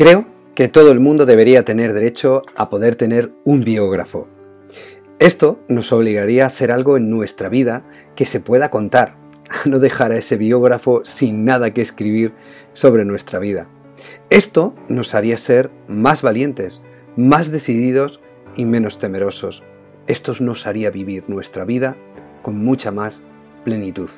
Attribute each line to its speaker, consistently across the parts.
Speaker 1: Creo que todo el mundo debería tener derecho a poder tener un biógrafo. Esto nos obligaría a hacer algo en nuestra vida que se pueda contar, a no dejar a ese biógrafo sin nada que escribir sobre nuestra vida. Esto nos haría ser más valientes, más decididos y menos temerosos. Esto nos haría vivir nuestra vida con mucha más plenitud.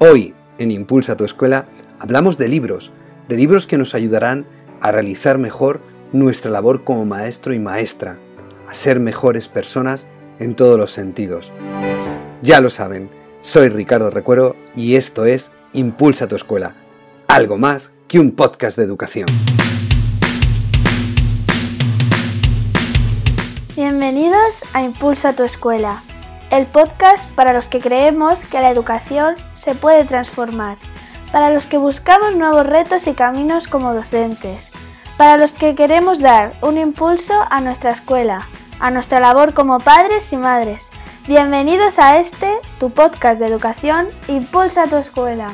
Speaker 1: Hoy, en Impulsa tu Escuela, hablamos de libros, de libros que nos ayudarán a realizar mejor nuestra labor como maestro y maestra, a ser mejores personas en todos los sentidos. Ya lo saben, soy Ricardo Recuero y esto es Impulsa tu Escuela, algo más que un podcast de educación.
Speaker 2: Bienvenidos a Impulsa tu Escuela, el podcast para los que creemos que la educación se puede transformar, para los que buscamos nuevos retos y caminos como docentes, para los que queremos dar un impulso a nuestra escuela, a nuestra labor como padres y madres. Bienvenidos a este, tu podcast de educación, Impulsa tu escuela.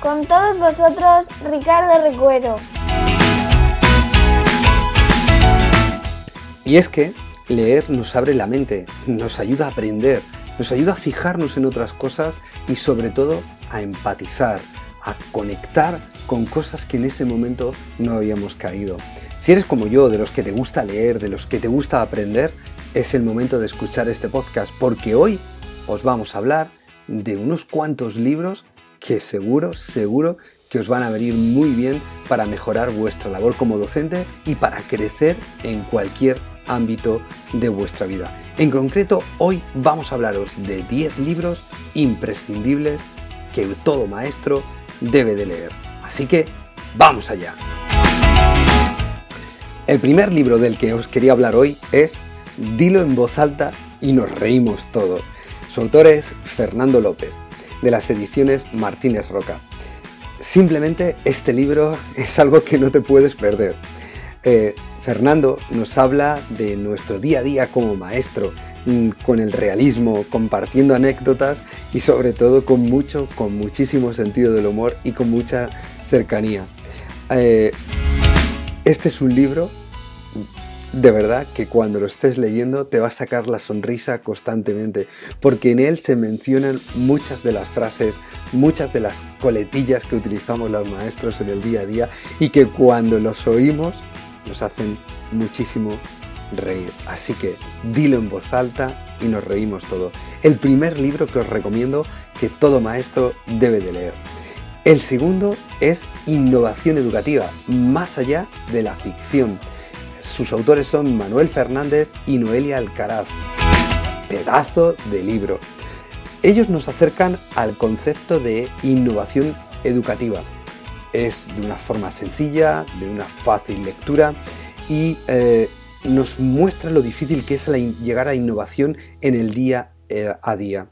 Speaker 2: Con todos vosotros, Ricardo Recuero.
Speaker 1: Y es que leer nos abre la mente, nos ayuda a aprender, nos ayuda a fijarnos en otras cosas y sobre todo a empatizar, a conectar con cosas que en ese momento no habíamos caído. Si eres como yo, de los que te gusta leer, de los que te gusta aprender, es el momento de escuchar este podcast porque hoy os vamos a hablar de unos cuantos libros que seguro, seguro que os van a venir muy bien para mejorar vuestra labor como docente y para crecer en cualquier ámbito de vuestra vida. En concreto, hoy vamos a hablaros de 10 libros imprescindibles que todo maestro debe de leer. Así que vamos allá. El primer libro del que os quería hablar hoy es Dilo en voz alta y nos reímos todos. Su autor es Fernando López, de las ediciones Martínez Roca. Simplemente este libro es algo que no te puedes perder. Eh, Fernando nos habla de nuestro día a día como maestro, mm, con el realismo, compartiendo anécdotas y sobre todo con mucho, con muchísimo sentido del humor y con mucha cercanía. Eh, este es un libro de verdad que cuando lo estés leyendo te va a sacar la sonrisa constantemente, porque en él se mencionan muchas de las frases, muchas de las coletillas que utilizamos los maestros en el día a día y que cuando los oímos nos hacen muchísimo reír. Así que dilo en voz alta y nos reímos todo. El primer libro que os recomiendo que todo maestro debe de leer. El segundo es Innovación Educativa, más allá de la ficción. Sus autores son Manuel Fernández y Noelia Alcaraz. Pedazo de libro. Ellos nos acercan al concepto de innovación educativa. Es de una forma sencilla, de una fácil lectura y eh, nos muestra lo difícil que es llegar a innovación en el día eh, a día.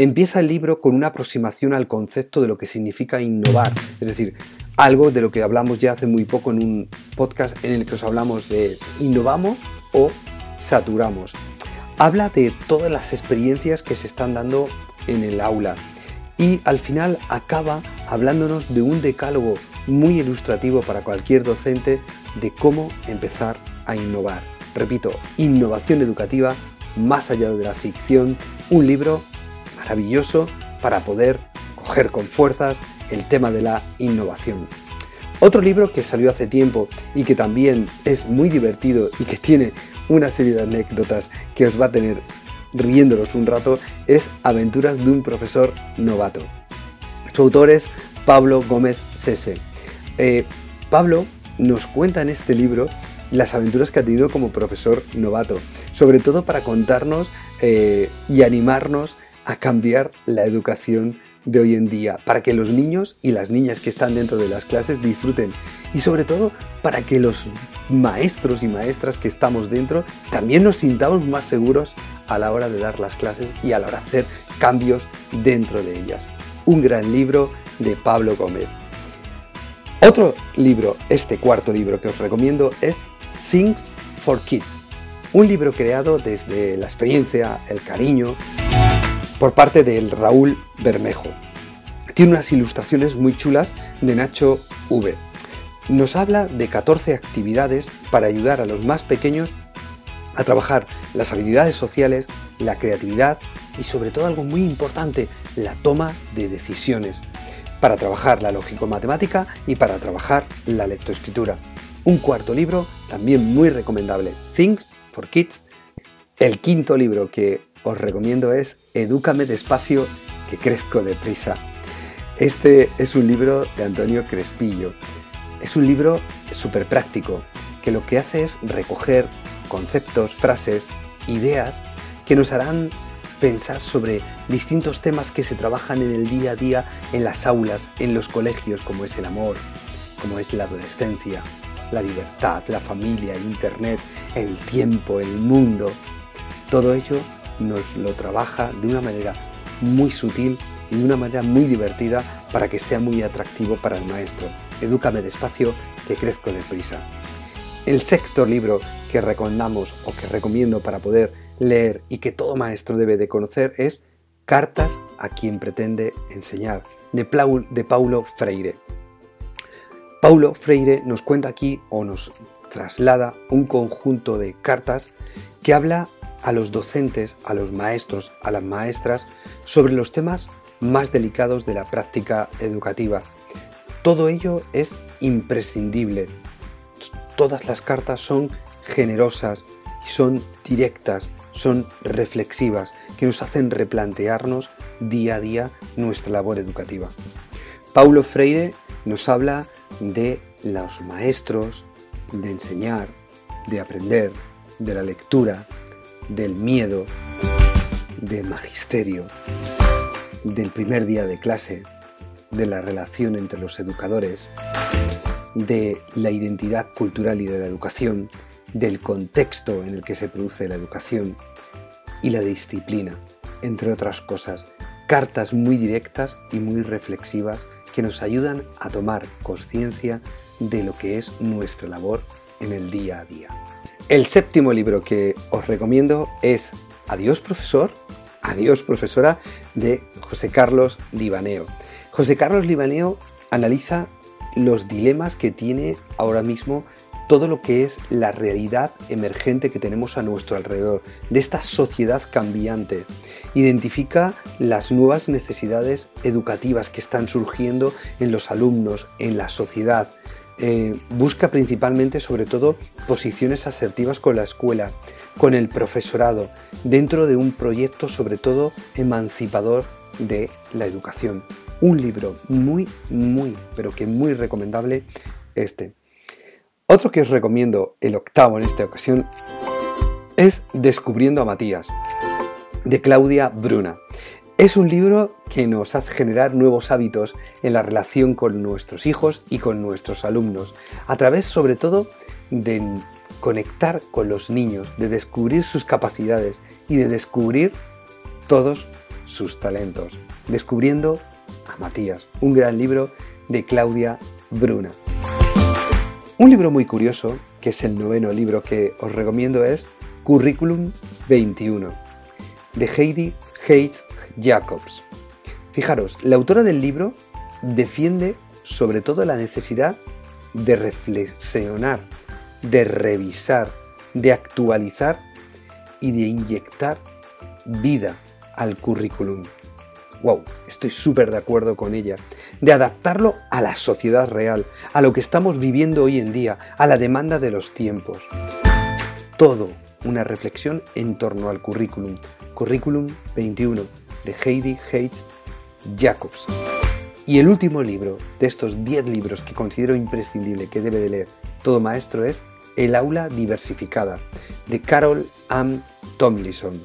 Speaker 1: Empieza el libro con una aproximación al concepto de lo que significa innovar, es decir, algo de lo que hablamos ya hace muy poco en un podcast en el que os hablamos de innovamos o saturamos. Habla de todas las experiencias que se están dando en el aula y al final acaba hablándonos de un decálogo muy ilustrativo para cualquier docente de cómo empezar a innovar. Repito, innovación educativa más allá de la ficción, un libro maravilloso para poder coger con fuerzas el tema de la innovación. Otro libro que salió hace tiempo y que también es muy divertido y que tiene una serie de anécdotas que os va a tener riéndolos un rato es Aventuras de un profesor novato. Su autor es Pablo Gómez Sese. Eh, Pablo nos cuenta en este libro las aventuras que ha tenido como profesor novato, sobre todo para contarnos eh, y animarnos a cambiar la educación de hoy en día, para que los niños y las niñas que están dentro de las clases disfruten y sobre todo para que los maestros y maestras que estamos dentro también nos sintamos más seguros a la hora de dar las clases y a la hora de hacer cambios dentro de ellas. Un gran libro de Pablo Gómez. Otro libro, este cuarto libro que os recomiendo es Things for Kids, un libro creado desde la experiencia, el cariño por parte del Raúl Bermejo. tiene unas ilustraciones muy chulas de Nacho V. Nos habla de 14 actividades para ayudar a los más pequeños a trabajar las habilidades sociales, la creatividad y sobre todo algo muy importante, la toma de decisiones, para trabajar la lógico-matemática y para trabajar la lectoescritura. Un cuarto libro, también muy recomendable, Things for Kids. El quinto libro que os recomiendo es Edúcame despacio, que crezco deprisa. Este es un libro de Antonio Crespillo. Es un libro súper práctico, que lo que hace es recoger conceptos, frases, ideas que nos harán pensar sobre distintos temas que se trabajan en el día a día en las aulas, en los colegios, como es el amor, como es la adolescencia, la libertad, la familia, Internet, el tiempo, el mundo. Todo ello nos lo trabaja de una manera muy sutil y de una manera muy divertida para que sea muy atractivo para el maestro. Edúcame despacio, que crezco deprisa. El sexto libro que recomendamos o que recomiendo para poder leer y que todo maestro debe de conocer es Cartas a quien pretende enseñar, de, de Paulo Freire. Paulo Freire nos cuenta aquí o nos traslada un conjunto de cartas que habla a los docentes, a los maestros, a las maestras sobre los temas más delicados de la práctica educativa. Todo ello es imprescindible. Todas las cartas son generosas son directas, son reflexivas, que nos hacen replantearnos día a día nuestra labor educativa. Paulo Freire nos habla de los maestros, de enseñar, de aprender, de la lectura, del miedo, del magisterio, del primer día de clase, de la relación entre los educadores, de la identidad cultural y de la educación, del contexto en el que se produce la educación y la disciplina, entre otras cosas, cartas muy directas y muy reflexivas que nos ayudan a tomar conciencia de lo que es nuestra labor en el día a día. El séptimo libro que os recomiendo es Adiós profesor, Adiós profesora de José Carlos Libaneo. José Carlos Libaneo analiza los dilemas que tiene ahora mismo todo lo que es la realidad emergente que tenemos a nuestro alrededor, de esta sociedad cambiante. Identifica las nuevas necesidades educativas que están surgiendo en los alumnos, en la sociedad. Eh, busca principalmente, sobre todo, posiciones asertivas con la escuela, con el profesorado, dentro de un proyecto, sobre todo, emancipador de la educación. Un libro muy, muy, pero que muy recomendable este. Otro que os recomiendo, el octavo en esta ocasión, es Descubriendo a Matías, de Claudia Bruna. Es un libro que nos hace generar nuevos hábitos en la relación con nuestros hijos y con nuestros alumnos, a través sobre todo de conectar con los niños, de descubrir sus capacidades y de descubrir todos sus talentos. Descubriendo a Matías, un gran libro de Claudia Bruna. Un libro muy curioso, que es el noveno libro que os recomiendo, es Curriculum 21, de Heidi Hayes Jacobs. Fijaros, la autora del libro defiende sobre todo la necesidad de reflexionar, de revisar, de actualizar y de inyectar vida al currículum wow, estoy súper de acuerdo con ella, de adaptarlo a la sociedad real, a lo que estamos viviendo hoy en día, a la demanda de los tiempos. Todo una reflexión en torno al currículum. Currículum 21 de Heidi Hates Jacobs. Y el último libro de estos 10 libros que considero imprescindible que debe de leer todo maestro es El aula diversificada de Carol Ann Tomlinson.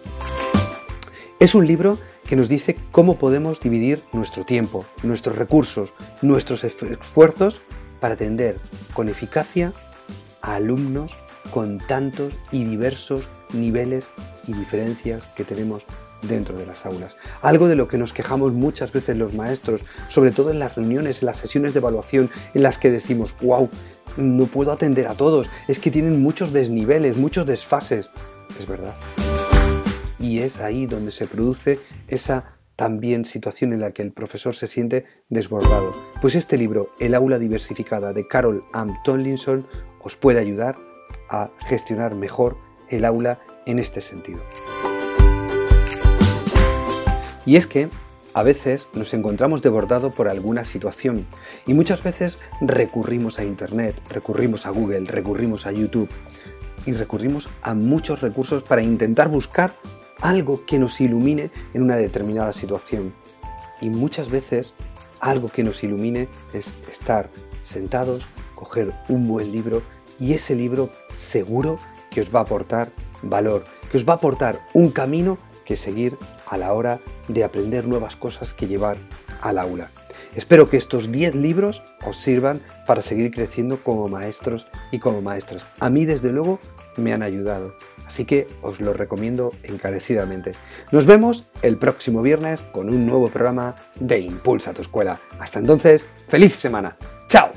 Speaker 1: Es un libro que nos dice cómo podemos dividir nuestro tiempo, nuestros recursos, nuestros esfuerzos para atender con eficacia a alumnos con tantos y diversos niveles y diferencias que tenemos dentro de las aulas. Algo de lo que nos quejamos muchas veces los maestros, sobre todo en las reuniones, en las sesiones de evaluación en las que decimos, wow, no puedo atender a todos, es que tienen muchos desniveles, muchos desfases. Es verdad y es ahí donde se produce esa también situación en la que el profesor se siente desbordado. Pues este libro, El aula diversificada de Carol Am Tomlinson, os puede ayudar a gestionar mejor el aula en este sentido. Y es que a veces nos encontramos desbordados por alguna situación y muchas veces recurrimos a Internet, recurrimos a Google, recurrimos a YouTube y recurrimos a muchos recursos para intentar buscar algo que nos ilumine en una determinada situación. Y muchas veces algo que nos ilumine es estar sentados, coger un buen libro y ese libro seguro que os va a aportar valor, que os va a aportar un camino que seguir a la hora de aprender nuevas cosas que llevar al aula. Espero que estos 10 libros os sirvan para seguir creciendo como maestros y como maestras. A mí, desde luego, me han ayudado. Así que os lo recomiendo encarecidamente. Nos vemos el próximo viernes con un nuevo programa de Impulsa tu escuela. Hasta entonces, feliz semana. ¡Chao!